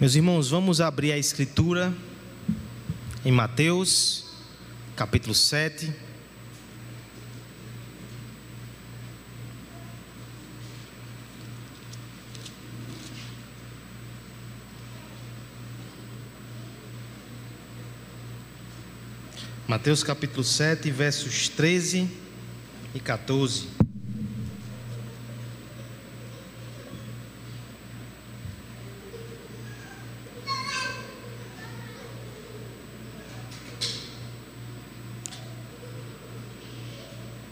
Meus irmãos, vamos abrir a escritura em Mateus, capítulo 7. Mateus capítulo 7, versos 13 e 14.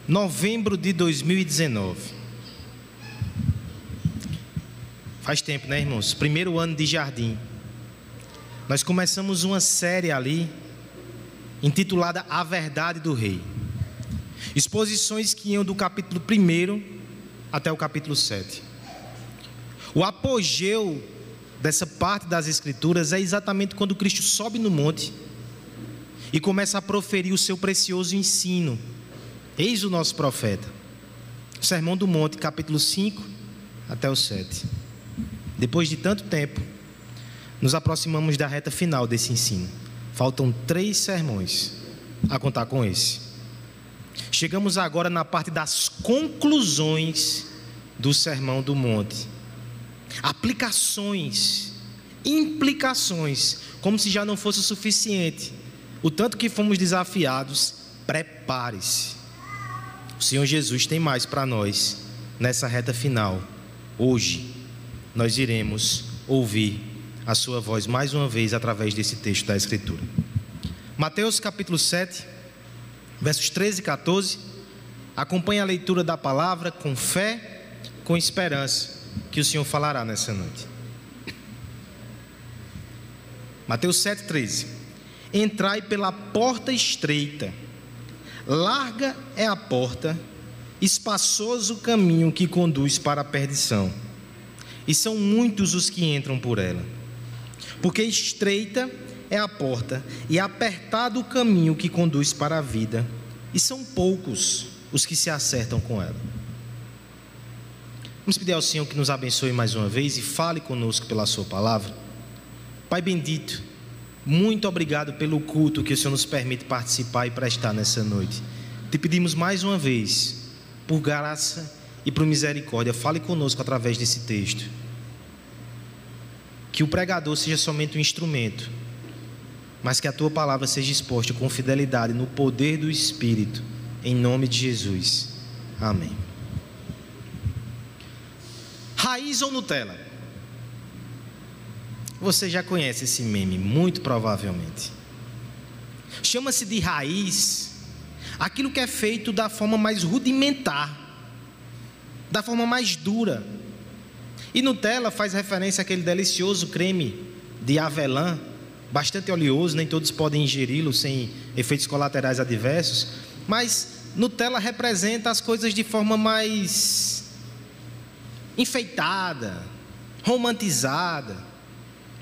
Novembro de 2019. Faz tempo, né, irmãos? Primeiro ano de jardim. Nós começamos uma série ali intitulada A Verdade do Rei. Exposições que iam do capítulo 1 até o capítulo 7. O apogeu dessa parte das Escrituras é exatamente quando Cristo sobe no monte e começa a proferir o seu precioso ensino Eis o nosso profeta. Sermão do Monte, capítulo 5 até o 7. Depois de tanto tempo, nos aproximamos da reta final desse ensino. Faltam três sermões a contar com esse. Chegamos agora na parte das conclusões do Sermão do Monte. Aplicações, implicações, como se já não fosse o suficiente. O tanto que fomos desafiados, prepare-se. O Senhor Jesus tem mais para nós nessa reta final. Hoje, nós iremos ouvir a Sua voz mais uma vez através desse texto da Escritura. Mateus capítulo 7, versos 13 e 14. Acompanhe a leitura da palavra com fé, com esperança, que o Senhor falará nessa noite. Mateus 7, 13. Entrai pela porta estreita Larga é a porta, espaçoso o caminho que conduz para a perdição, e são muitos os que entram por ela. Porque estreita é a porta e apertado o caminho que conduz para a vida, e são poucos os que se acertam com ela. Vamos pedir ao Senhor que nos abençoe mais uma vez e fale conosco pela Sua palavra. Pai bendito, muito obrigado pelo culto que o Senhor nos permite participar e prestar nessa noite. Te pedimos mais uma vez, por graça e por misericórdia, fale conosco através desse texto. Que o pregador seja somente um instrumento, mas que a tua palavra seja exposta com fidelidade no poder do Espírito, em nome de Jesus. Amém. Raiz ou Nutella? Você já conhece esse meme, muito provavelmente. Chama-se de raiz aquilo que é feito da forma mais rudimentar, da forma mais dura. E Nutella faz referência àquele delicioso creme de avelã, bastante oleoso, nem todos podem ingeri-lo sem efeitos colaterais adversos, mas Nutella representa as coisas de forma mais enfeitada, romantizada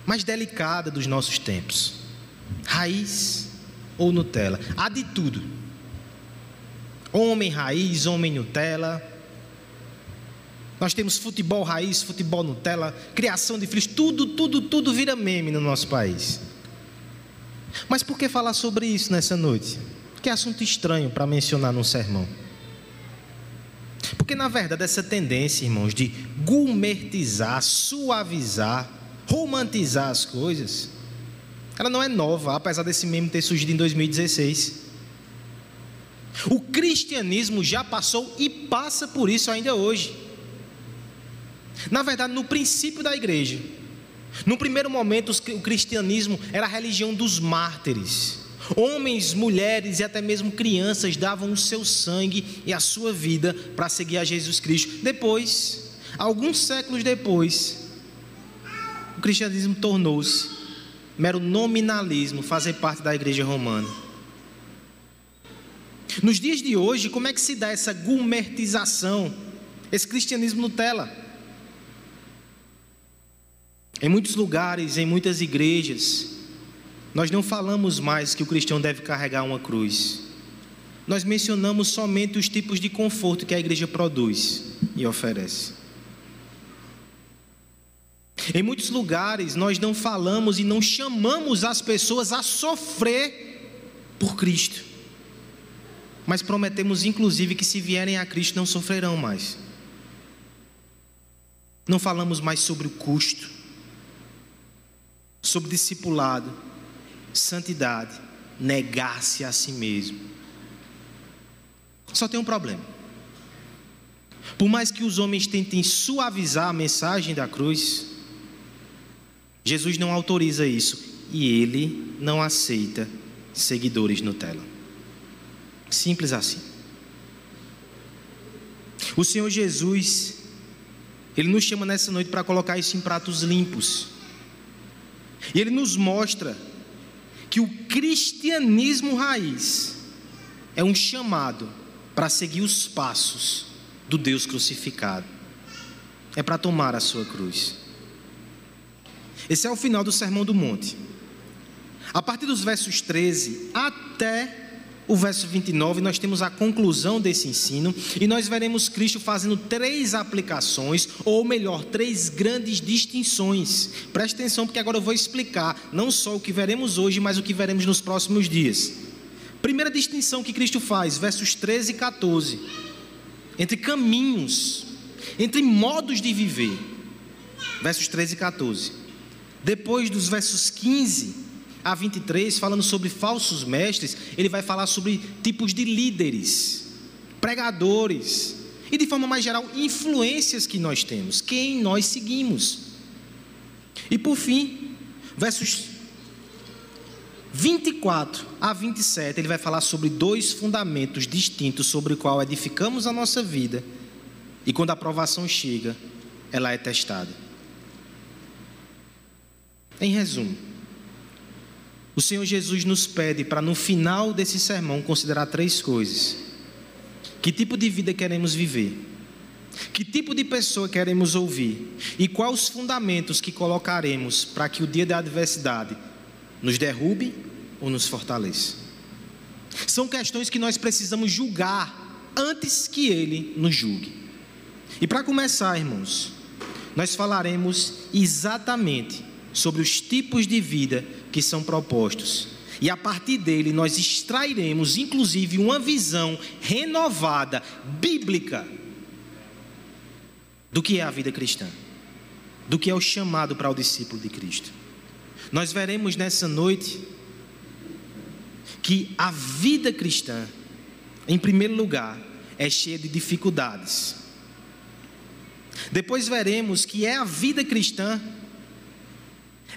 mais delicada dos nossos tempos. Raiz ou Nutella? Há de tudo. Homem raiz, homem Nutella. Nós temos futebol raiz, futebol Nutella, criação de filhos, tudo, tudo, tudo vira meme no nosso país. Mas por que falar sobre isso nessa noite? Que assunto estranho para mencionar num sermão. Porque na verdade essa tendência, irmãos, de gourmetizar, suavizar, romantizar as coisas, ela não é nova, apesar desse meme ter surgido em 2016. O cristianismo já passou e passa por isso ainda hoje. Na verdade, no princípio da igreja, no primeiro momento, o cristianismo era a religião dos mártires. Homens, mulheres e até mesmo crianças davam o seu sangue e a sua vida para seguir a Jesus Cristo. Depois, alguns séculos depois, cristianismo tornou-se mero nominalismo fazer parte da igreja romana. Nos dias de hoje, como é que se dá essa gumertização, esse cristianismo Nutella? Em muitos lugares, em muitas igrejas, nós não falamos mais que o cristão deve carregar uma cruz. Nós mencionamos somente os tipos de conforto que a igreja produz e oferece. Em muitos lugares nós não falamos e não chamamos as pessoas a sofrer por Cristo. Mas prometemos inclusive que se vierem a Cristo não sofrerão mais. Não falamos mais sobre o custo, sobre discipulado, santidade, negar-se a si mesmo. Só tem um problema. Por mais que os homens tentem suavizar a mensagem da cruz, Jesus não autoriza isso e ele não aceita seguidores Nutella. Simples assim. O Senhor Jesus, Ele nos chama nessa noite para colocar isso em pratos limpos. E Ele nos mostra que o cristianismo raiz é um chamado para seguir os passos do Deus crucificado. É para tomar a sua cruz. Esse é o final do Sermão do Monte. A partir dos versos 13 até o verso 29, nós temos a conclusão desse ensino e nós veremos Cristo fazendo três aplicações, ou melhor, três grandes distinções. Preste atenção, porque agora eu vou explicar não só o que veremos hoje, mas o que veremos nos próximos dias. Primeira distinção que Cristo faz, versos 13 e 14, entre caminhos, entre modos de viver. Versos 13 e 14. Depois dos versos 15 a 23, falando sobre falsos mestres, ele vai falar sobre tipos de líderes, pregadores e, de forma mais geral, influências que nós temos, quem nós seguimos. E por fim, versos 24 a 27, ele vai falar sobre dois fundamentos distintos sobre o qual edificamos a nossa vida e quando a aprovação chega, ela é testada. Em resumo, o Senhor Jesus nos pede para no final desse sermão considerar três coisas: que tipo de vida queremos viver, que tipo de pessoa queremos ouvir e quais os fundamentos que colocaremos para que o dia da adversidade nos derrube ou nos fortaleça. São questões que nós precisamos julgar antes que ele nos julgue. E para começar, irmãos, nós falaremos exatamente sobre os tipos de vida que são propostos. E a partir dele nós extrairemos, inclusive, uma visão renovada, bíblica, do que é a vida cristã, do que é o chamado para o discípulo de Cristo. Nós veremos nessa noite que a vida cristã, em primeiro lugar, é cheia de dificuldades. Depois veremos que é a vida cristã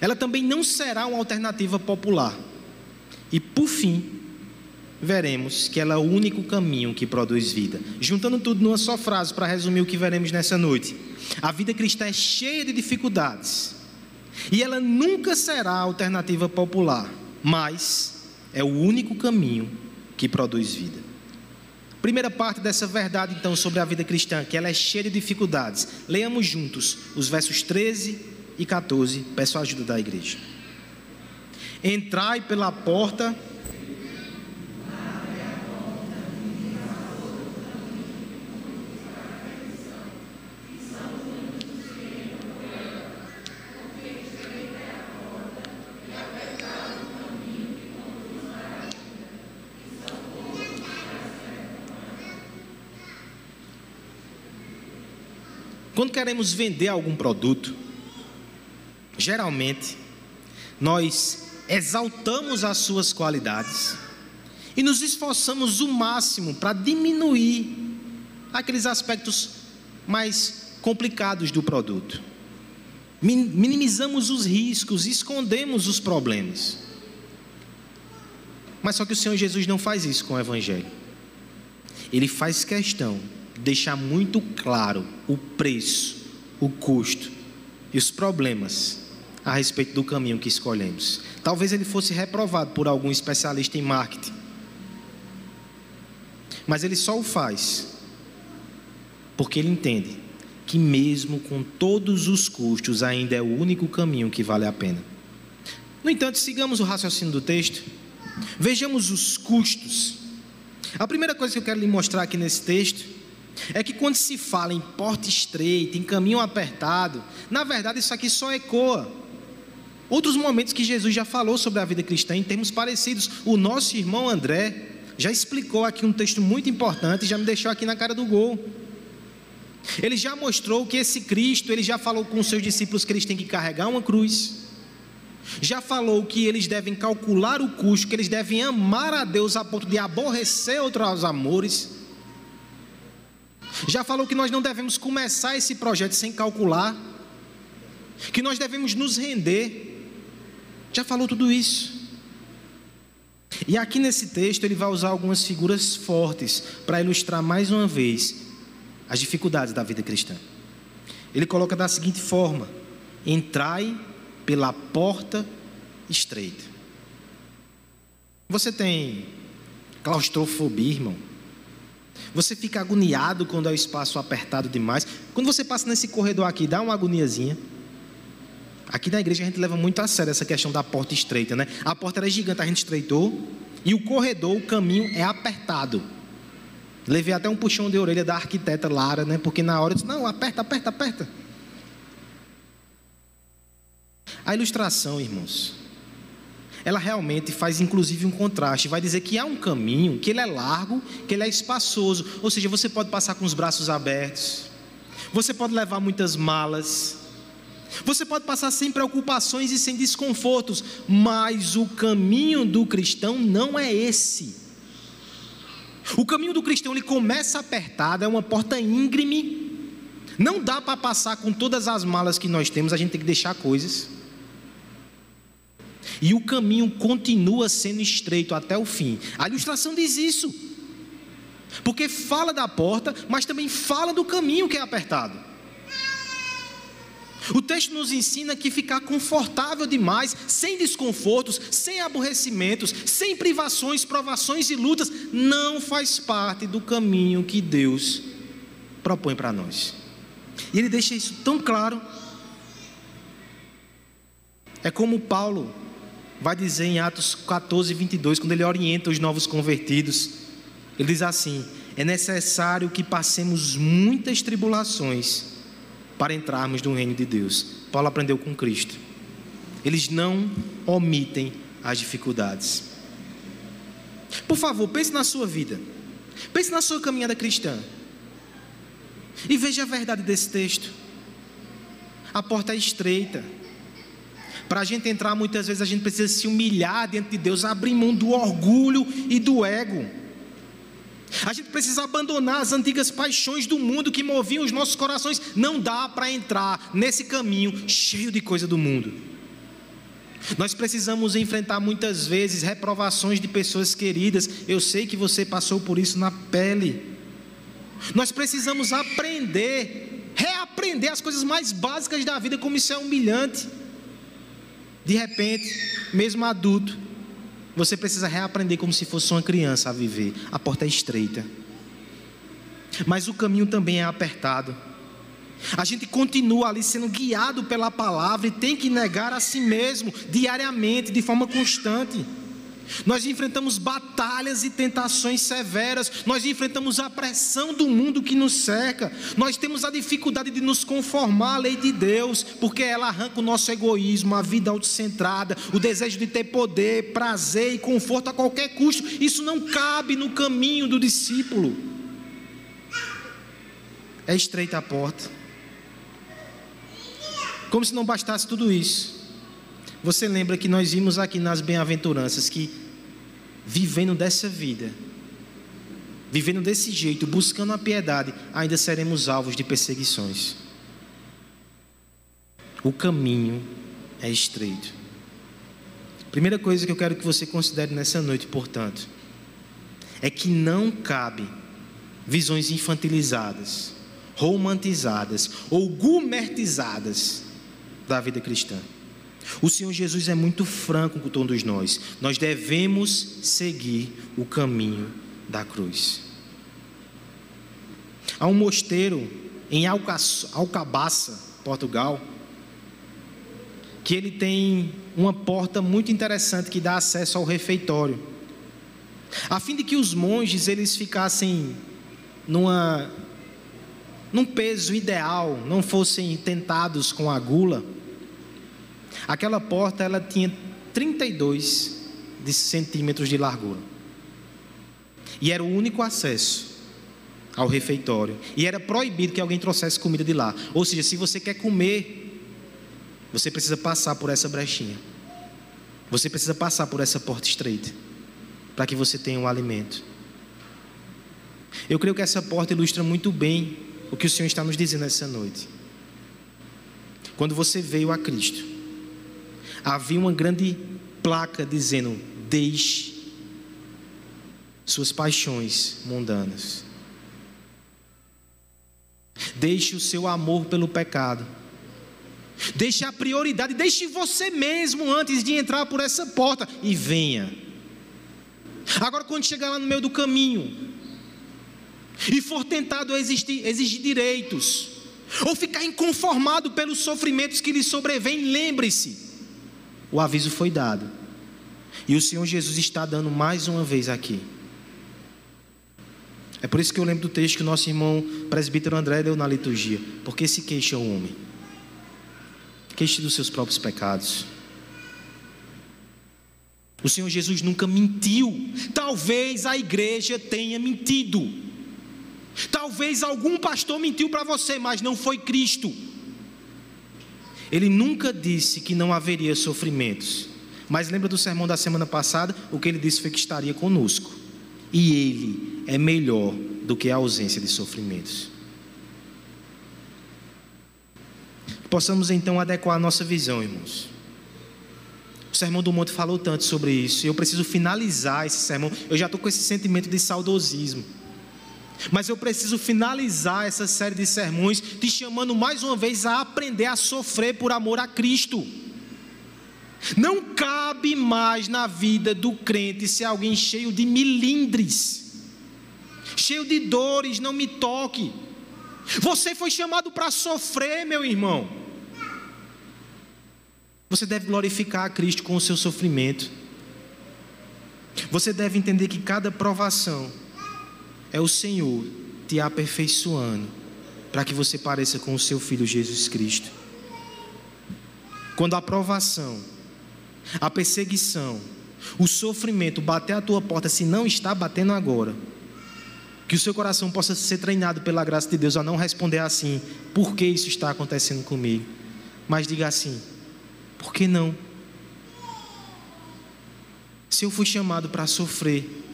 ela também não será uma alternativa popular. E por fim, veremos que ela é o único caminho que produz vida. Juntando tudo numa só frase para resumir o que veremos nessa noite. A vida cristã é cheia de dificuldades. E ela nunca será a alternativa popular, mas é o único caminho que produz vida. Primeira parte dessa verdade, então, sobre a vida cristã, que ela é cheia de dificuldades. Leamos juntos os versos 13 e 14. Peço a ajuda da igreja. Entrai pela porta. Quando queremos vender algum produto, geralmente, nós exaltamos as suas qualidades e nos esforçamos o máximo para diminuir aqueles aspectos mais complicados do produto. Minimizamos os riscos, escondemos os problemas. Mas só que o Senhor Jesus não faz isso com o Evangelho. Ele faz questão de deixar muito claro o preço, o custo e os problemas a respeito do caminho que escolhemos. Talvez ele fosse reprovado por algum especialista em marketing. Mas ele só o faz porque ele entende que, mesmo com todos os custos, ainda é o único caminho que vale a pena. No entanto, sigamos o raciocínio do texto. Vejamos os custos. A primeira coisa que eu quero lhe mostrar aqui nesse texto é que quando se fala em porta estreita, em caminho apertado, na verdade isso aqui só ecoa outros momentos que Jesus já falou sobre a vida cristã em termos parecidos. O nosso irmão André já explicou aqui um texto muito importante, já me deixou aqui na cara do gol. Ele já mostrou que esse Cristo, ele já falou com os seus discípulos que eles têm que carregar uma cruz. Já falou que eles devem calcular o custo, que eles devem amar a Deus a ponto de aborrecer outros amores. Já falou que nós não devemos começar esse projeto sem calcular, que nós devemos nos render. Já falou tudo isso. E aqui nesse texto ele vai usar algumas figuras fortes para ilustrar mais uma vez as dificuldades da vida cristã. Ele coloca da seguinte forma: entrai pela porta estreita. Você tem claustrofobia, irmão? Você fica agoniado quando é o espaço apertado demais. Quando você passa nesse corredor aqui, dá uma agoniazinha. Aqui na igreja a gente leva muito a sério essa questão da porta estreita, né? A porta era gigante, a gente estreitou. E o corredor, o caminho é apertado. Levei até um puxão de orelha da arquiteta Lara, né? Porque na hora eu disse: não, aperta, aperta, aperta. A ilustração, irmãos, ela realmente faz inclusive um contraste. Vai dizer que há um caminho, que ele é largo, que ele é espaçoso. Ou seja, você pode passar com os braços abertos, você pode levar muitas malas, você pode passar sem preocupações e sem desconfortos, mas o caminho do cristão não é esse. O caminho do cristão ele começa apertado, é uma porta íngreme. Não dá para passar com todas as malas que nós temos, a gente tem que deixar coisas. E o caminho continua sendo estreito até o fim. A ilustração diz isso. Porque fala da porta, mas também fala do caminho que é apertado. O texto nos ensina que ficar confortável demais, sem desconfortos, sem aborrecimentos, sem privações, provações e lutas, não faz parte do caminho que Deus propõe para nós. E ele deixa isso tão claro. É como Paulo vai dizer em Atos 14, 22, quando ele orienta os novos convertidos. Ele diz assim: É necessário que passemos muitas tribulações para entrarmos no reino de Deus. Paulo aprendeu com Cristo. Eles não omitem as dificuldades. Por favor, pense na sua vida. Pense na sua caminhada cristã. E veja a verdade desse texto. A porta é estreita. Para a gente entrar, muitas vezes a gente precisa se humilhar diante de Deus, abrir mão do orgulho e do ego. A gente precisa abandonar as antigas paixões do mundo que moviam os nossos corações. Não dá para entrar nesse caminho cheio de coisa do mundo. Nós precisamos enfrentar muitas vezes reprovações de pessoas queridas. Eu sei que você passou por isso na pele. Nós precisamos aprender, reaprender as coisas mais básicas da vida, como isso é humilhante. De repente, mesmo adulto, você precisa reaprender como se fosse uma criança a viver. A porta é estreita. Mas o caminho também é apertado. A gente continua ali sendo guiado pela palavra e tem que negar a si mesmo diariamente, de forma constante. Nós enfrentamos batalhas e tentações severas, nós enfrentamos a pressão do mundo que nos cerca, nós temos a dificuldade de nos conformar à lei de Deus, porque ela arranca o nosso egoísmo, a vida autocentrada, o desejo de ter poder, prazer e conforto a qualquer custo. Isso não cabe no caminho do discípulo. É estreita a porta. Como se não bastasse tudo isso. Você lembra que nós vimos aqui nas bem-aventuranças que vivendo dessa vida, vivendo desse jeito, buscando a piedade, ainda seremos alvos de perseguições. O caminho é estreito. Primeira coisa que eu quero que você considere nessa noite, portanto, é que não cabe visões infantilizadas, romantizadas ou gumertizadas da vida cristã. O Senhor Jesus é muito franco com todos nós. Nós devemos seguir o caminho da cruz. Há um mosteiro em Alcabaça, Portugal, que ele tem uma porta muito interessante que dá acesso ao refeitório. A fim de que os monges eles ficassem numa num peso ideal, não fossem tentados com a gula, aquela porta ela tinha 32 de centímetros de largura. E era o único acesso ao refeitório. E era proibido que alguém trouxesse comida de lá. Ou seja, se você quer comer, você precisa passar por essa brechinha. Você precisa passar por essa porta estreita para que você tenha um alimento. Eu creio que essa porta ilustra muito bem o que o Senhor está nos dizendo essa noite. Quando você veio a Cristo, havia uma grande placa dizendo: Deixe suas paixões mundanas. Deixe o seu amor pelo pecado. Deixe a prioridade, deixe você mesmo antes de entrar por essa porta e venha. Agora, quando chegar lá no meio do caminho e for tentado a exigir, direitos, ou ficar inconformado pelos sofrimentos que lhe sobrevêm, lembre-se: o aviso foi dado, e o Senhor Jesus está dando mais uma vez aqui. É por isso que eu lembro do texto que o nosso irmão presbítero André deu na liturgia. Porque se queixa o homem? Queixe dos seus próprios pecados. O Senhor Jesus nunca mentiu. Talvez a igreja tenha mentido. Talvez algum pastor mentiu para você, mas não foi Cristo. Ele nunca disse que não haveria sofrimentos. Mas lembra do sermão da semana passada? O que ele disse foi que estaria conosco. E ele é melhor do que a ausência de sofrimentos. Possamos então adequar a nossa visão, irmãos. O Sermão do Monte falou tanto sobre isso, eu preciso finalizar esse sermão. Eu já estou com esse sentimento de saudosismo. Mas eu preciso finalizar essa série de sermões te chamando mais uma vez a aprender a sofrer por amor a Cristo. Não cabe mais na vida do crente ser alguém cheio de milindres cheio de dores, não me toque. Você foi chamado para sofrer, meu irmão. Você deve glorificar a Cristo com o seu sofrimento. Você deve entender que cada provação é o Senhor te aperfeiçoando para que você pareça com o seu filho Jesus Cristo. Quando a provação, a perseguição, o sofrimento bater à tua porta, se não está batendo agora, que o seu coração possa ser treinado pela graça de Deus a não responder assim: por que isso está acontecendo comigo? Mas diga assim: por que não? Se eu fui chamado para sofrer,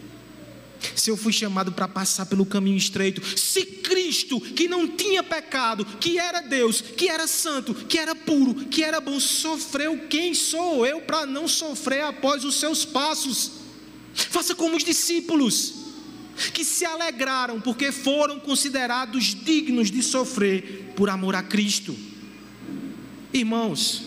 se eu fui chamado para passar pelo caminho estreito, se Cristo, que não tinha pecado, que era Deus, que era santo, que era puro, que era bom, sofreu, quem sou eu para não sofrer após os seus passos? Faça como os discípulos que se alegraram porque foram considerados dignos de sofrer por amor a Cristo. Irmãos,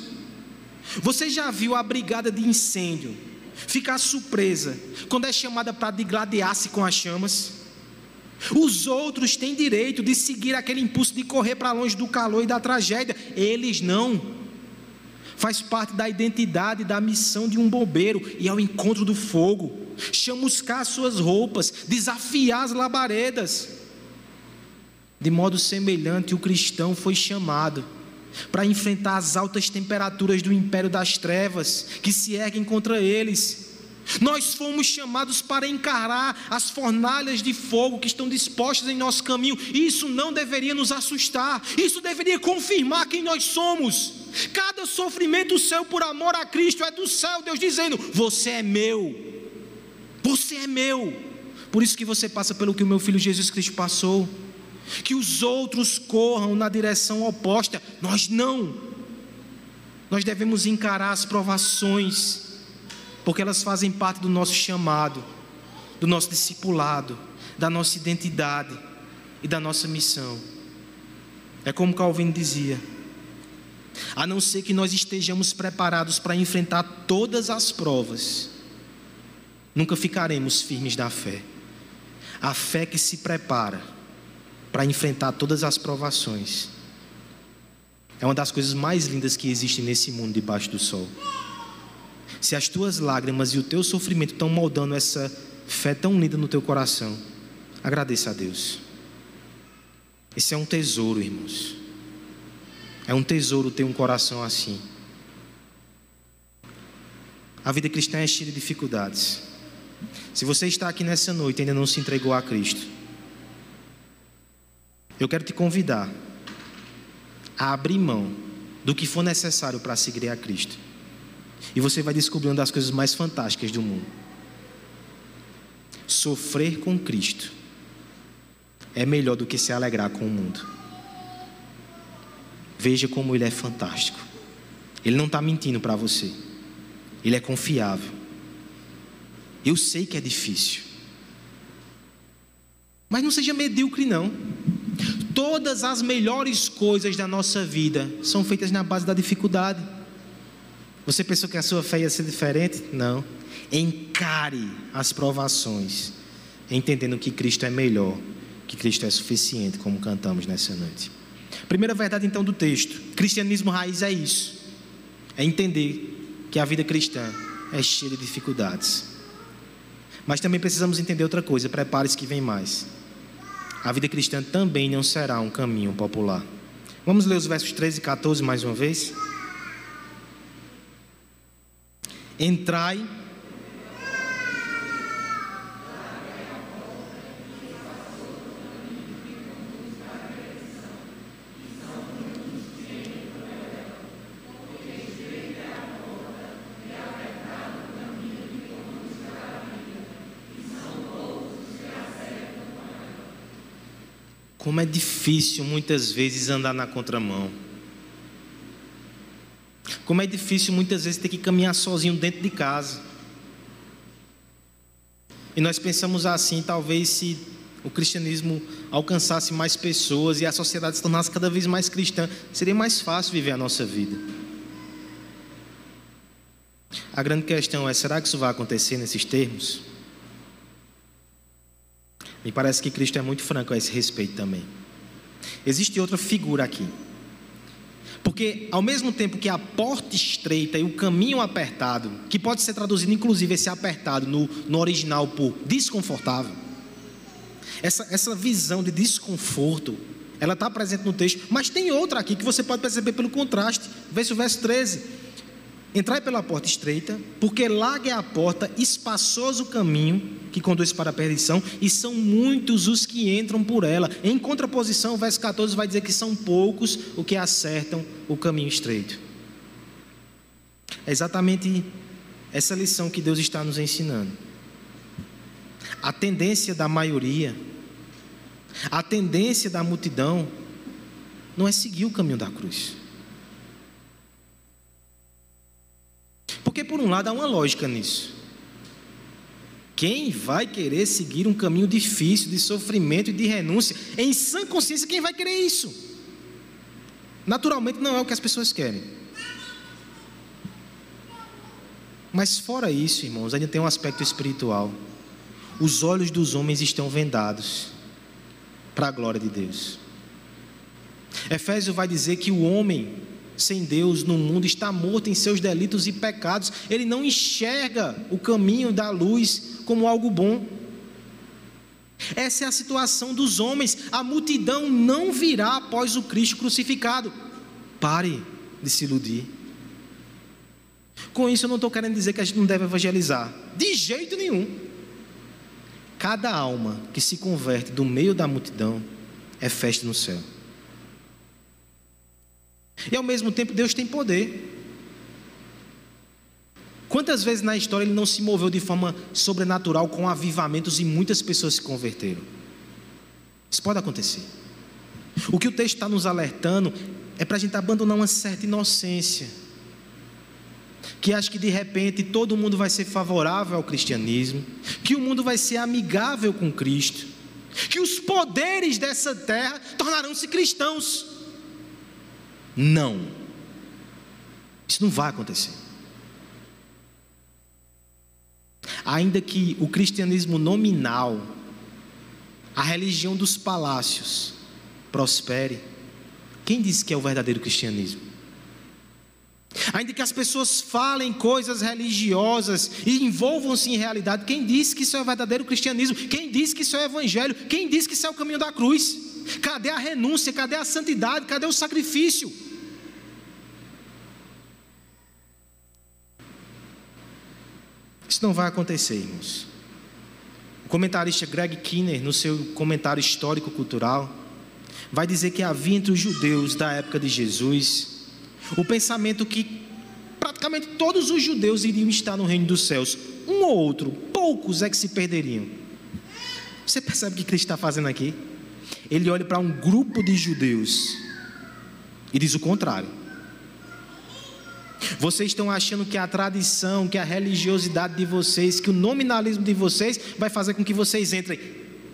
você já viu a brigada de incêndio ficar surpresa quando é chamada para digladiar-se com as chamas? Os outros têm direito de seguir aquele impulso de correr para longe do calor e da tragédia, eles não. Faz parte da identidade, da missão de um bombeiro e ao encontro do fogo chamuscar suas roupas, desafiar as labaredas. De modo semelhante, o cristão foi chamado para enfrentar as altas temperaturas do império das trevas que se erguem contra eles. Nós fomos chamados para encarar as fornalhas de fogo que estão dispostas em nosso caminho. Isso não deveria nos assustar, isso deveria confirmar quem nós somos. Cada sofrimento seu por amor a Cristo é do céu, Deus dizendo: Você é meu. Você é meu. Por isso que você passa pelo que o meu filho Jesus Cristo passou. Que os outros corram na direção oposta, nós não. Nós devemos encarar as provações, porque elas fazem parte do nosso chamado, do nosso discipulado, da nossa identidade e da nossa missão. É como Calvino dizia: a não ser que nós estejamos preparados para enfrentar todas as provas, nunca ficaremos firmes da fé. A fé que se prepara para enfrentar todas as provações é uma das coisas mais lindas que existem nesse mundo debaixo do sol. Se as tuas lágrimas e o teu sofrimento estão moldando essa fé tão linda no teu coração, agradeça a Deus. Esse é um tesouro, irmãos. É um tesouro ter um coração assim. A vida cristã é cheia de dificuldades. Se você está aqui nessa noite e ainda não se entregou a Cristo, eu quero te convidar a abrir mão do que for necessário para seguir a Cristo. E você vai descobrir uma das coisas mais fantásticas do mundo. Sofrer com Cristo é melhor do que se alegrar com o mundo. Veja como Ele é fantástico. Ele não está mentindo para você. Ele é confiável. Eu sei que é difícil. Mas não seja medíocre, não. Todas as melhores coisas da nossa vida são feitas na base da dificuldade. Você pensou que a sua fé ia ser diferente? Não. Encare as provações, entendendo que Cristo é melhor, que Cristo é suficiente, como cantamos nessa noite. Primeira verdade, então, do texto: cristianismo raiz é isso, é entender que a vida cristã é cheia de dificuldades. Mas também precisamos entender outra coisa: prepare-se que vem mais. A vida cristã também não será um caminho popular. Vamos ler os versos 13 e 14 mais uma vez? Entrai Como é difícil muitas vezes andar na contramão. Como é difícil muitas vezes ter que caminhar sozinho dentro de casa. E nós pensamos assim, talvez se o cristianismo alcançasse mais pessoas e a sociedade se tornasse cada vez mais cristã, seria mais fácil viver a nossa vida. A grande questão é: será que isso vai acontecer nesses termos? Me parece que Cristo é muito franco a esse respeito também. Existe outra figura aqui. Porque ao mesmo tempo que a porta estreita e o caminho apertado, que pode ser traduzido inclusive esse apertado no, no original por desconfortável, essa, essa visão de desconforto, ela está presente no texto, mas tem outra aqui que você pode perceber pelo contraste. Veja o verso 13. Entrai pela porta estreita, porque larga é a porta, espaçoso o caminho que conduz para a perdição, e são muitos os que entram por ela. Em contraposição, o verso 14 vai dizer que são poucos os que acertam o caminho estreito. É exatamente essa lição que Deus está nos ensinando. A tendência da maioria, a tendência da multidão, não é seguir o caminho da cruz. Porque, por um lado, há uma lógica nisso. Quem vai querer seguir um caminho difícil de sofrimento e de renúncia? Em sã consciência, quem vai querer isso? Naturalmente, não é o que as pessoas querem. Mas, fora isso, irmãos, ainda tem um aspecto espiritual. Os olhos dos homens estão vendados para a glória de Deus. Efésio vai dizer que o homem sem Deus no mundo, está morto em seus delitos e pecados, ele não enxerga o caminho da luz como algo bom. Essa é a situação dos homens, a multidão não virá após o Cristo crucificado. Pare de se iludir. Com isso, eu não estou querendo dizer que a gente não deve evangelizar, de jeito nenhum. Cada alma que se converte do meio da multidão é festa no céu. E ao mesmo tempo, Deus tem poder. Quantas vezes na história ele não se moveu de forma sobrenatural com avivamentos e muitas pessoas se converteram? Isso pode acontecer. O que o texto está nos alertando é para a gente abandonar uma certa inocência. Que acha que de repente todo mundo vai ser favorável ao cristianismo, que o mundo vai ser amigável com Cristo, que os poderes dessa terra tornarão-se cristãos. Não. Isso não vai acontecer. Ainda que o cristianismo nominal, a religião dos palácios, prospere, quem disse que é o verdadeiro cristianismo? Ainda que as pessoas falem coisas religiosas e envolvam-se em realidade, quem disse que isso é o verdadeiro cristianismo? Quem disse que isso é o evangelho? Quem disse que isso é o caminho da cruz? Cadê a renúncia? Cadê a santidade? Cadê o sacrifício? Isso não vai acontecer, irmãos. O comentarista Greg Kinner, no seu comentário histórico-cultural, vai dizer que havia entre os judeus da época de Jesus o pensamento que praticamente todos os judeus iriam estar no reino dos céus. Um ou outro, poucos é que se perderiam. Você percebe o que Cristo está fazendo aqui? Ele olha para um grupo de judeus e diz o contrário. Vocês estão achando que a tradição, que a religiosidade de vocês, que o nominalismo de vocês vai fazer com que vocês entrem.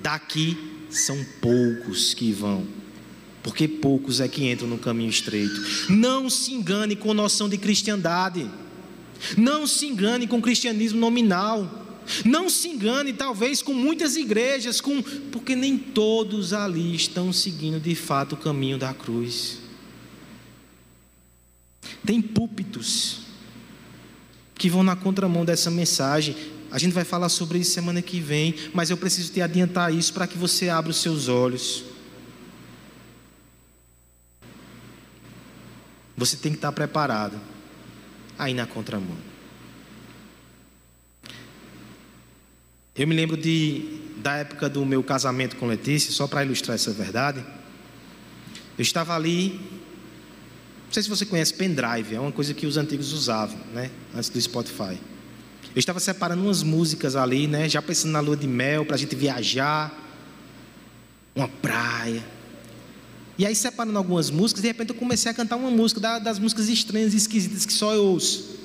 Daqui são poucos que vão, porque poucos é que entram no caminho estreito. Não se engane com noção de cristandade. Não se engane com cristianismo nominal. Não se engane, talvez, com muitas igrejas, com porque nem todos ali estão seguindo de fato o caminho da cruz. Tem púlpitos que vão na contramão dessa mensagem. A gente vai falar sobre isso semana que vem, mas eu preciso te adiantar isso para que você abra os seus olhos. Você tem que estar preparado aí na contramão. Eu me lembro de, da época do meu casamento com Letícia, só para ilustrar essa verdade. Eu estava ali não sei se você conhece pendrive, é uma coisa que os antigos usavam, né? Antes do Spotify. Eu estava separando umas músicas ali, né? Já pensando na lua de mel, para a gente viajar, uma praia. E aí, separando algumas músicas, de repente eu comecei a cantar uma música das músicas estranhas e esquisitas que só eu ouço.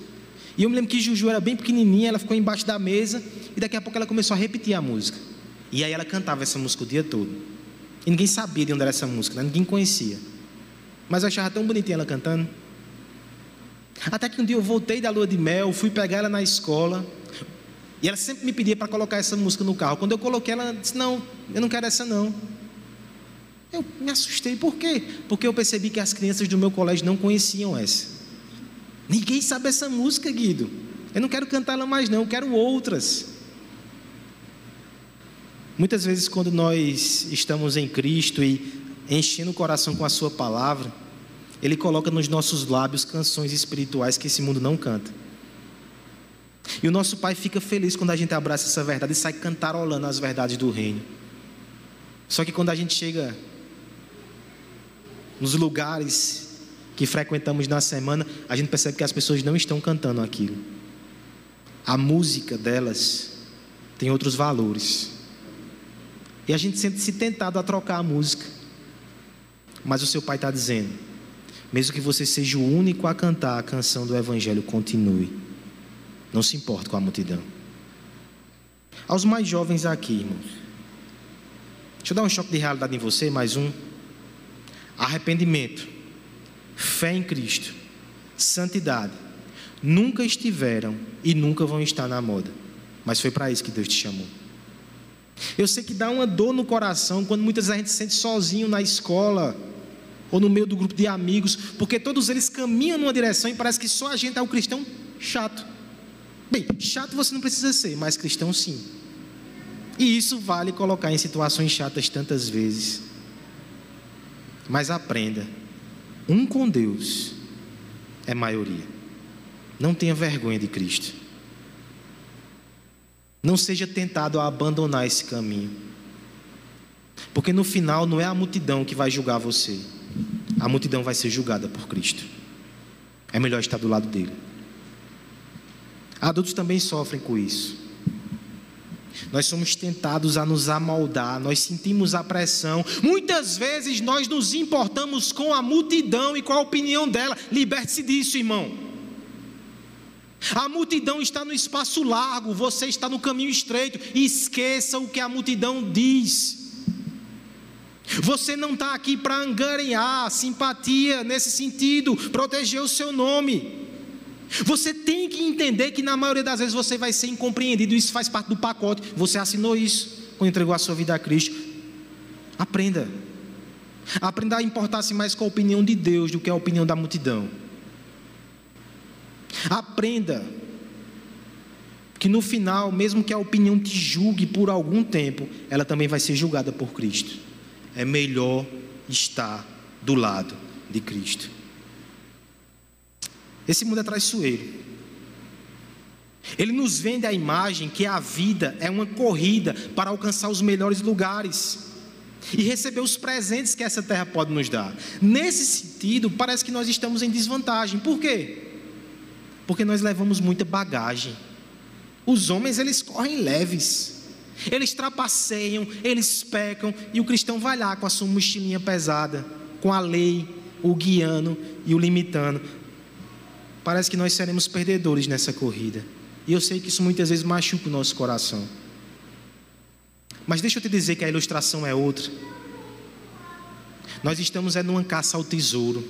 E eu me lembro que Juju era bem pequenininha, ela ficou embaixo da mesa e daqui a pouco ela começou a repetir a música. E aí ela cantava essa música o dia todo. E ninguém sabia de onde era essa música, né? ninguém conhecia. Mas eu achava tão bonitinha ela cantando. Até que um dia eu voltei da lua de mel, fui pegar ela na escola. E ela sempre me pedia para colocar essa música no carro. Quando eu coloquei, ela disse: Não, eu não quero essa não. Eu me assustei, por quê? Porque eu percebi que as crianças do meu colégio não conheciam essa. Ninguém sabe essa música, Guido. Eu não quero cantá-la mais, não, eu quero outras. Muitas vezes, quando nós estamos em Cristo e enchendo o coração com a Sua palavra, Ele coloca nos nossos lábios canções espirituais que esse mundo não canta. E o nosso Pai fica feliz quando a gente abraça essa verdade e sai cantarolando as verdades do Reino. Só que quando a gente chega nos lugares que frequentamos na semana, a gente percebe que as pessoas não estão cantando aquilo. A música delas tem outros valores. E a gente sente-se tentado a trocar a música. Mas o seu pai está dizendo: mesmo que você seja o único a cantar a canção do Evangelho, continue. Não se importe com a multidão. Aos mais jovens aqui, irmãos. Deixa eu dar um choque de realidade em você, mais um. Arrependimento, fé em Cristo, santidade, nunca estiveram e nunca vão estar na moda. Mas foi para isso que Deus te chamou. Eu sei que dá uma dor no coração quando muitas vezes a gente se sente sozinho na escola ou no meio do grupo de amigos, porque todos eles caminham numa direção e parece que só a gente é o cristão chato. Bem, chato você não precisa ser, mas cristão sim. E isso vale colocar em situações chatas tantas vezes. Mas aprenda: um com Deus é maioria. Não tenha vergonha de Cristo. Não seja tentado a abandonar esse caminho. Porque no final não é a multidão que vai julgar você. A multidão vai ser julgada por Cristo. É melhor estar do lado dele. Adultos também sofrem com isso. Nós somos tentados a nos amoldar, nós sentimos a pressão. Muitas vezes nós nos importamos com a multidão e com a opinião dela. Liberte-se disso, irmão. A multidão está no espaço largo, você está no caminho estreito. Esqueça o que a multidão diz. Você não está aqui para angariar simpatia nesse sentido, proteger o seu nome. Você tem que entender que na maioria das vezes você vai ser incompreendido, isso faz parte do pacote. Você assinou isso quando entregou a sua vida a Cristo. Aprenda. Aprenda a importar-se mais com a opinião de Deus do que a opinião da multidão. Aprenda que no final, mesmo que a opinião te julgue por algum tempo, ela também vai ser julgada por Cristo. É melhor estar do lado de Cristo. Esse mundo é traiçoeiro. Ele nos vende a imagem que a vida é uma corrida para alcançar os melhores lugares e receber os presentes que essa terra pode nos dar. Nesse sentido, parece que nós estamos em desvantagem. Por quê? Porque nós levamos muita bagagem. Os homens, eles correm leves. Eles trapaceiam, eles pecam, e o cristão vai lá com a sua mochilinha pesada, com a lei, o guiando e o limitando. Parece que nós seremos perdedores nessa corrida. E eu sei que isso muitas vezes machuca o nosso coração. Mas deixa eu te dizer que a ilustração é outra. Nós estamos é numa caça ao tesouro.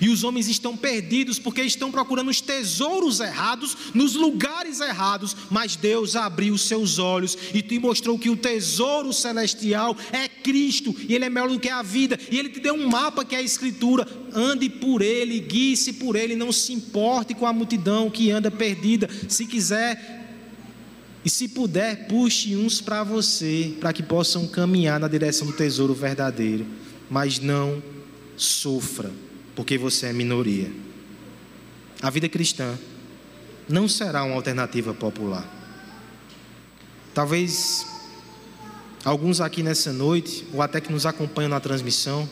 E os homens estão perdidos porque estão procurando os tesouros errados nos lugares errados, mas Deus abriu seus olhos e te mostrou que o tesouro celestial é Cristo e ele é melhor do que a vida. E ele te deu um mapa que é a escritura. Ande por ele, guie-se por ele, não se importe com a multidão que anda perdida. Se quiser e se puder, puxe uns para você, para que possam caminhar na direção do tesouro verdadeiro. Mas não sofra, porque você é minoria. A vida cristã não será uma alternativa popular. Talvez alguns aqui nessa noite, ou até que nos acompanham na transmissão,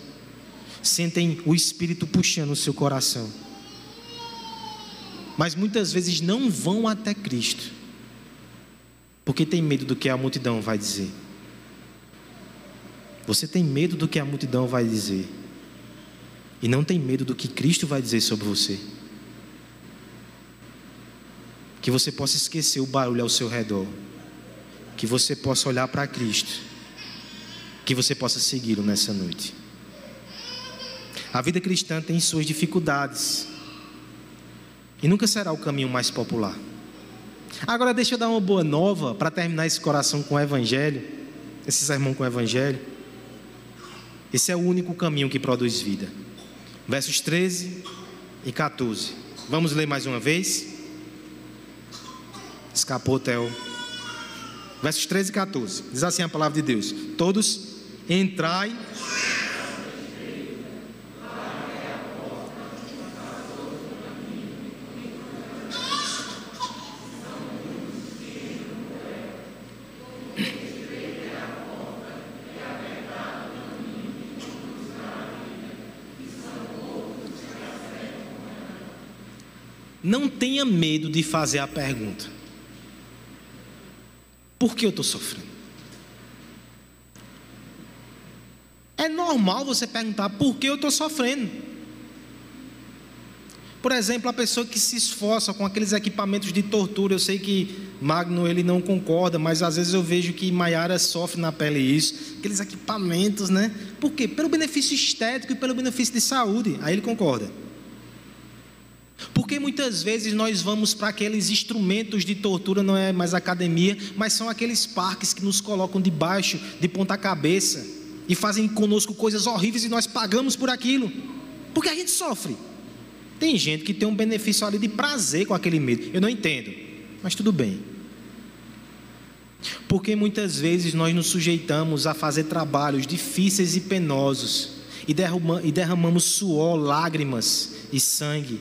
sentem o Espírito puxando o seu coração. Mas muitas vezes não vão até Cristo porque tem medo do que a multidão vai dizer. Você tem medo do que a multidão vai dizer. E não tem medo do que Cristo vai dizer sobre você. Que você possa esquecer o barulho ao seu redor. Que você possa olhar para Cristo. Que você possa segui-lo nessa noite. A vida cristã tem suas dificuldades. E nunca será o caminho mais popular. Agora deixa eu dar uma boa nova para terminar esse coração com o Evangelho, esse sermão com o Evangelho. Esse é o único caminho que produz vida. Versos 13 e 14. Vamos ler mais uma vez. Escapou Theo. Versos 13 e 14. Diz assim a palavra de Deus: Todos entrai não tenha medo de fazer a pergunta: por que eu estou sofrendo? É normal você perguntar por que eu estou sofrendo. Por exemplo, a pessoa que se esforça com aqueles equipamentos de tortura, eu sei que Magno ele não concorda, mas às vezes eu vejo que Maiara sofre na pele isso, aqueles equipamentos, né? Por quê? Pelo benefício estético e pelo benefício de saúde. Aí ele concorda. Porque muitas vezes nós vamos para aqueles instrumentos de tortura, não é mais academia, mas são aqueles parques que nos colocam debaixo de ponta cabeça e fazem conosco coisas horríveis e nós pagamos por aquilo. Porque a gente sofre. Tem gente que tem um benefício ali de prazer com aquele medo. Eu não entendo, mas tudo bem. Porque muitas vezes nós nos sujeitamos a fazer trabalhos difíceis e penosos e derramamos suor, lágrimas e sangue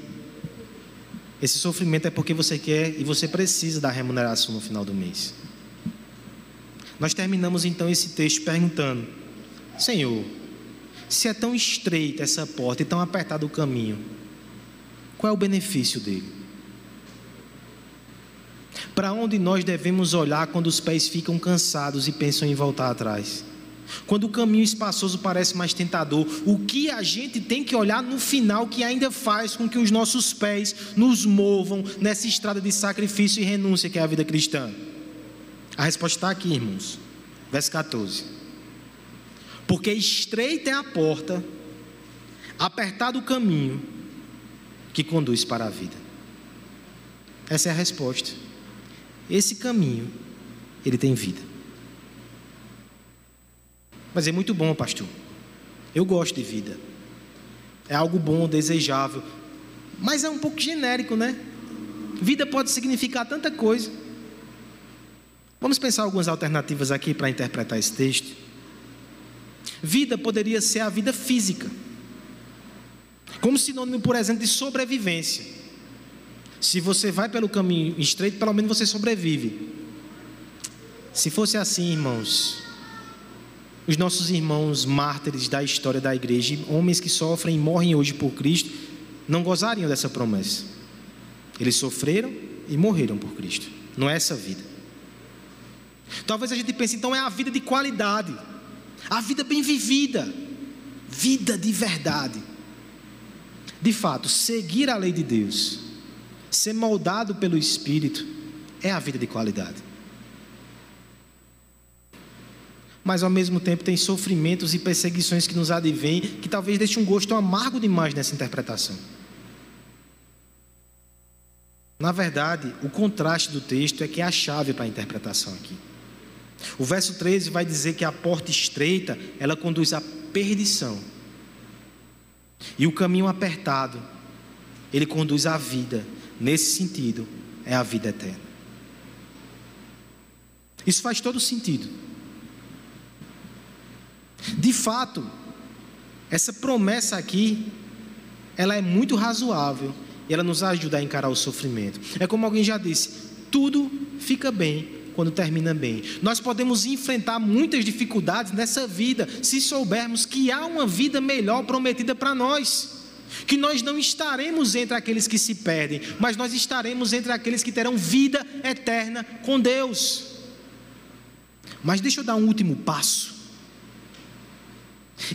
esse sofrimento é porque você quer e você precisa da remuneração no final do mês. Nós terminamos então esse texto perguntando: Senhor, se é tão estreita essa porta e tão apertado o caminho, qual é o benefício dele? Para onde nós devemos olhar quando os pés ficam cansados e pensam em voltar atrás? Quando o caminho espaçoso parece mais tentador, o que a gente tem que olhar no final que ainda faz com que os nossos pés nos movam nessa estrada de sacrifício e renúncia que é a vida cristã? A resposta está aqui, irmãos. Verso 14. Porque estreita é a porta, apertado o caminho que conduz para a vida. Essa é a resposta. Esse caminho, ele tem vida. Mas é muito bom, pastor. Eu gosto de vida. É algo bom, desejável. Mas é um pouco genérico, né? Vida pode significar tanta coisa. Vamos pensar algumas alternativas aqui para interpretar esse texto. Vida poderia ser a vida física, como sinônimo, por exemplo, de sobrevivência. Se você vai pelo caminho estreito, pelo menos você sobrevive. Se fosse assim, irmãos, os nossos irmãos mártires da história da igreja, homens que sofrem e morrem hoje por Cristo, não gozariam dessa promessa. Eles sofreram e morreram por Cristo. Não é essa vida. Talvez a gente pense, então é a vida de qualidade, a vida bem vivida, vida de verdade. De fato, seguir a lei de Deus, ser moldado pelo Espírito, é a vida de qualidade. Mas ao mesmo tempo tem sofrimentos e perseguições que nos advêm, que talvez deixe um gosto amargo demais nessa interpretação. Na verdade, o contraste do texto é que é a chave para a interpretação aqui. O verso 13 vai dizer que a porta estreita, ela conduz à perdição. E o caminho apertado, ele conduz à vida. Nesse sentido, é a vida eterna. Isso faz todo sentido. Fato, essa promessa aqui, ela é muito razoável e ela nos ajuda a encarar o sofrimento. É como alguém já disse: tudo fica bem quando termina bem. Nós podemos enfrentar muitas dificuldades nessa vida se soubermos que há uma vida melhor prometida para nós. Que nós não estaremos entre aqueles que se perdem, mas nós estaremos entre aqueles que terão vida eterna com Deus. Mas deixa eu dar um último passo.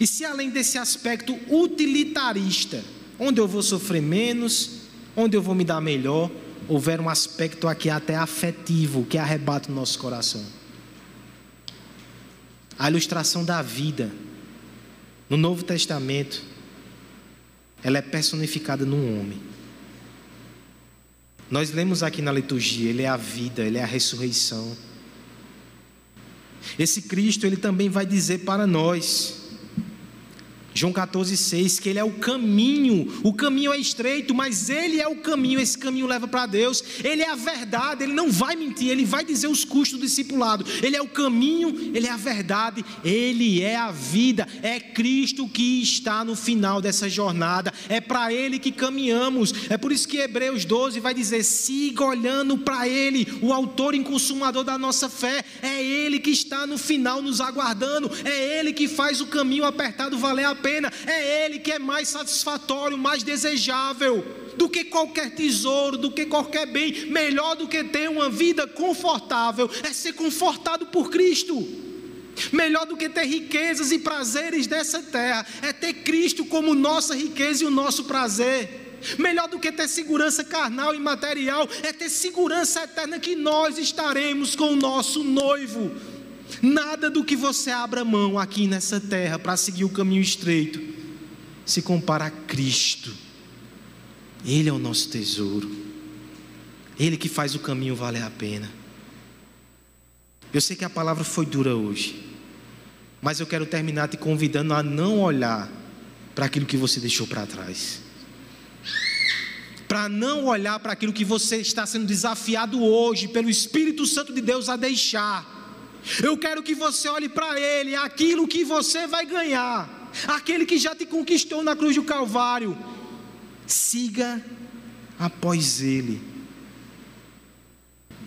E se além desse aspecto utilitarista, onde eu vou sofrer menos, onde eu vou me dar melhor, houver um aspecto aqui até afetivo que arrebata o nosso coração. A ilustração da vida no Novo Testamento, ela é personificada num homem. Nós lemos aqui na liturgia, ele é a vida, ele é a ressurreição. Esse Cristo, ele também vai dizer para nós: João 14,6, que Ele é o caminho, o caminho é estreito, mas Ele é o caminho, esse caminho leva para Deus, Ele é a verdade, Ele não vai mentir, Ele vai dizer os custos do discipulado, Ele é o caminho, Ele é a verdade, Ele é a vida, é Cristo que está no final dessa jornada, é para Ele que caminhamos, é por isso que Hebreus 12 vai dizer: siga olhando para Ele, o autor e consumador da nossa fé, é Ele que está no final nos aguardando, é Ele que faz o caminho apertado valer a pena pena, é Ele que é mais satisfatório, mais desejável do que qualquer tesouro, do que qualquer bem, melhor do que ter uma vida confortável, é ser confortado por Cristo. Melhor do que ter riquezas e prazeres dessa terra, é ter Cristo como nossa riqueza e o nosso prazer. Melhor do que ter segurança carnal e material, é ter segurança eterna que nós estaremos com o nosso noivo. Nada do que você abra mão aqui nessa terra para seguir o caminho estreito se compara a Cristo. Ele é o nosso tesouro. Ele que faz o caminho valer a pena. Eu sei que a palavra foi dura hoje, mas eu quero terminar te convidando a não olhar para aquilo que você deixou para trás. Para não olhar para aquilo que você está sendo desafiado hoje pelo Espírito Santo de Deus a deixar eu quero que você olhe para Ele, aquilo que você vai ganhar, aquele que já te conquistou na cruz do Calvário. Siga após Ele.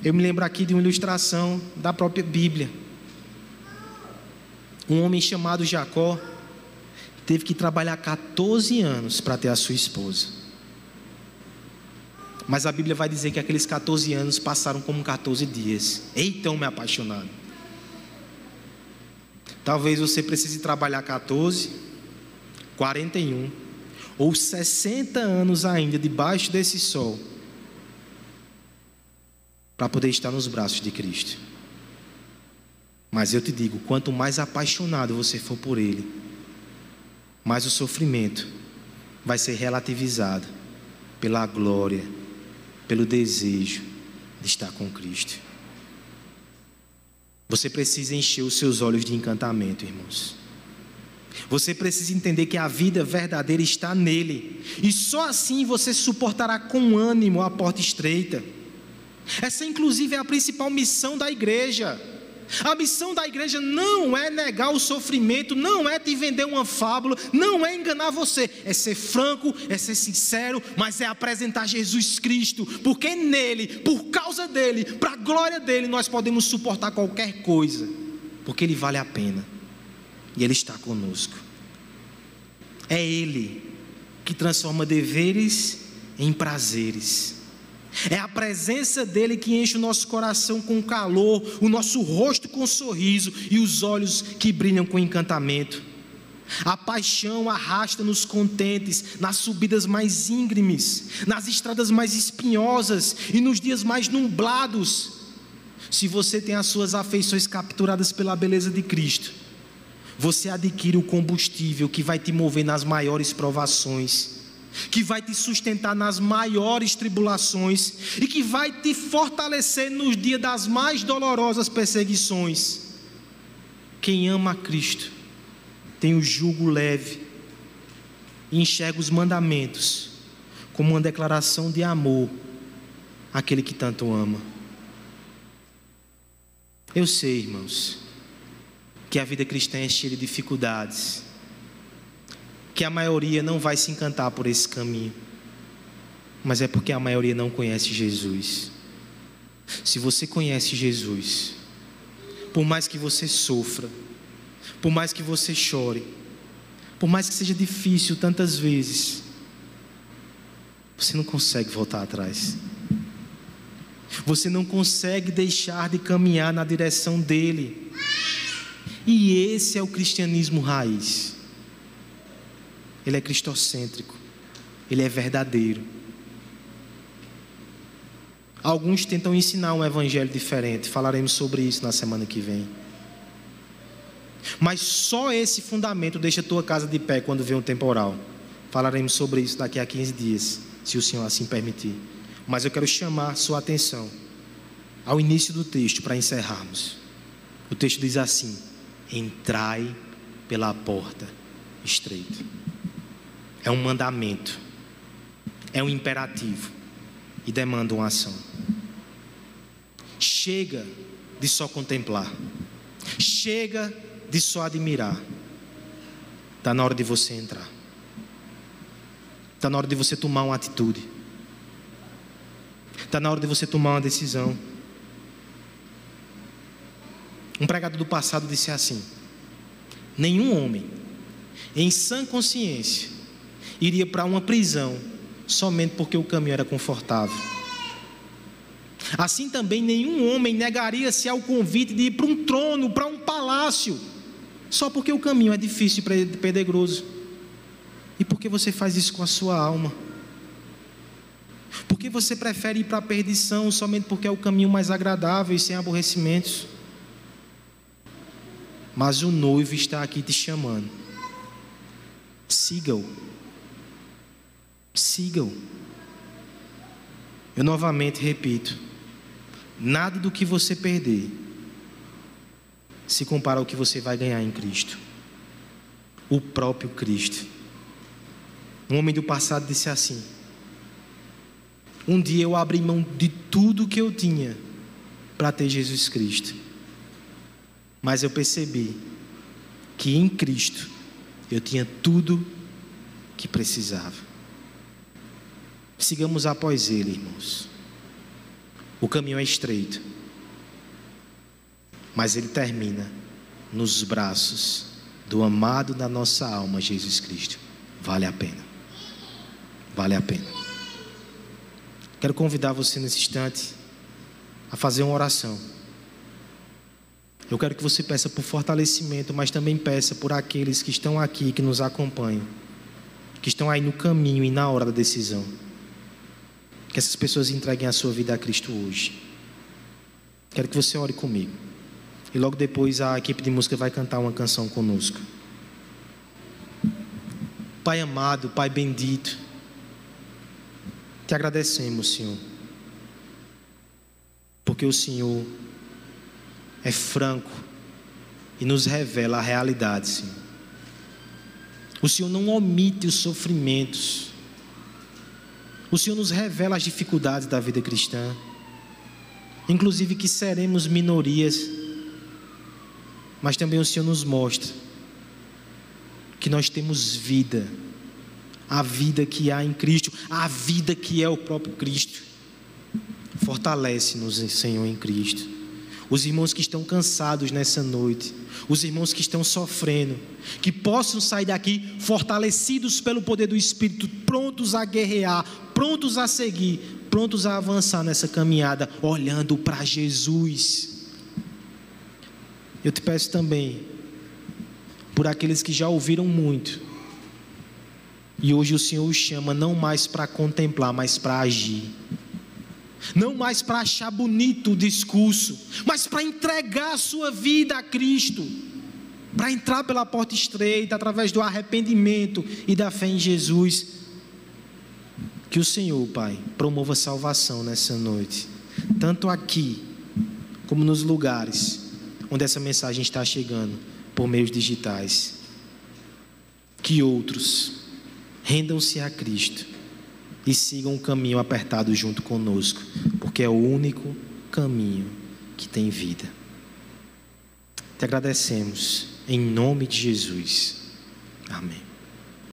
Eu me lembro aqui de uma ilustração da própria Bíblia. Um homem chamado Jacó teve que trabalhar 14 anos para ter a sua esposa. Mas a Bíblia vai dizer que aqueles 14 anos passaram como 14 dias. Eita, me apaixonado. Talvez você precise trabalhar 14, 41 ou 60 anos ainda debaixo desse sol para poder estar nos braços de Cristo. Mas eu te digo, quanto mais apaixonado você for por Ele, mais o sofrimento vai ser relativizado pela glória, pelo desejo de estar com Cristo. Você precisa encher os seus olhos de encantamento, irmãos. Você precisa entender que a vida verdadeira está nele, e só assim você suportará com ânimo a porta estreita. Essa, inclusive, é a principal missão da igreja: A missão da igreja não é negar o sofrimento, não é te vender uma fábula, não é enganar você, é ser franco, é ser sincero, mas é apresentar Jesus Cristo, porque nele, por causa dele, para a glória dele, nós podemos suportar qualquer coisa, porque ele vale a pena e ele está conosco. É ele que transforma deveres em prazeres. É a presença dele que enche o nosso coração com calor, o nosso rosto com sorriso e os olhos que brilham com encantamento. A paixão arrasta-nos contentes nas subidas mais íngremes, nas estradas mais espinhosas e nos dias mais nublados. Se você tem as suas afeições capturadas pela beleza de Cristo, você adquire o combustível que vai te mover nas maiores provações que vai te sustentar nas maiores tribulações e que vai te fortalecer nos dias das mais dolorosas perseguições. Quem ama a Cristo tem o jugo leve e enxerga os mandamentos como uma declaração de amor àquele que tanto ama. Eu sei, irmãos, que a vida cristã é cheia de dificuldades que a maioria não vai se encantar por esse caminho, mas é porque a maioria não conhece Jesus. Se você conhece Jesus, por mais que você sofra, por mais que você chore, por mais que seja difícil tantas vezes, você não consegue voltar atrás. Você não consegue deixar de caminhar na direção dele. E esse é o cristianismo raiz. Ele é cristocêntrico, ele é verdadeiro. Alguns tentam ensinar um evangelho diferente, falaremos sobre isso na semana que vem. Mas só esse fundamento deixa a tua casa de pé quando vem um temporal. Falaremos sobre isso daqui a 15 dias, se o Senhor assim permitir. Mas eu quero chamar sua atenção ao início do texto para encerrarmos. O texto diz assim: Entrai pela porta estreita é um mandamento, é um imperativo e demanda uma ação. Chega de só contemplar, chega de só admirar. Está na hora de você entrar, está na hora de você tomar uma atitude, está na hora de você tomar uma decisão. Um pregador do passado disse assim: Nenhum homem, em sã consciência, iria para uma prisão somente porque o caminho era confortável. Assim também nenhum homem negaria-se ao convite de ir para um trono, para um palácio, só porque o caminho é difícil e pedregoso. E por que você faz isso com a sua alma? Por que você prefere ir para a perdição somente porque é o caminho mais agradável e sem aborrecimentos? Mas o noivo está aqui te chamando. Siga-o. Sigam. Eu novamente repito: nada do que você perder se compara ao que você vai ganhar em Cristo. O próprio Cristo. Um homem do passado disse assim: Um dia eu abri mão de tudo que eu tinha para ter Jesus Cristo. Mas eu percebi que em Cristo eu tinha tudo que precisava. Sigamos após Ele, irmãos. O caminho é estreito, mas ele termina nos braços do amado da nossa alma, Jesus Cristo. Vale a pena. Vale a pena. Quero convidar você nesse instante a fazer uma oração. Eu quero que você peça por fortalecimento, mas também peça por aqueles que estão aqui, que nos acompanham, que estão aí no caminho e na hora da decisão. Que essas pessoas entreguem a sua vida a Cristo hoje. Quero que você ore comigo. E logo depois a equipe de música vai cantar uma canção conosco. Pai amado, Pai bendito, te agradecemos, Senhor, porque o Senhor é franco e nos revela a realidade, Senhor. O Senhor não omite os sofrimentos, o Senhor nos revela as dificuldades da vida cristã, inclusive que seremos minorias, mas também o Senhor nos mostra que nós temos vida, a vida que há em Cristo, a vida que é o próprio Cristo. Fortalece-nos, Senhor, em Cristo. Os irmãos que estão cansados nessa noite, os irmãos que estão sofrendo, que possam sair daqui fortalecidos pelo poder do Espírito, prontos a guerrear, prontos a seguir, prontos a avançar nessa caminhada, olhando para Jesus. Eu te peço também, por aqueles que já ouviram muito, e hoje o Senhor os chama não mais para contemplar, mas para agir. Não mais para achar bonito o discurso, mas para entregar a sua vida a Cristo. Para entrar pela porta estreita, através do arrependimento e da fé em Jesus. Que o Senhor, Pai, promova salvação nessa noite, tanto aqui como nos lugares onde essa mensagem está chegando por meios digitais. Que outros rendam-se a Cristo e sigam o caminho apertado junto conosco, porque é o único caminho que tem vida. Te agradecemos em nome de Jesus. Amém.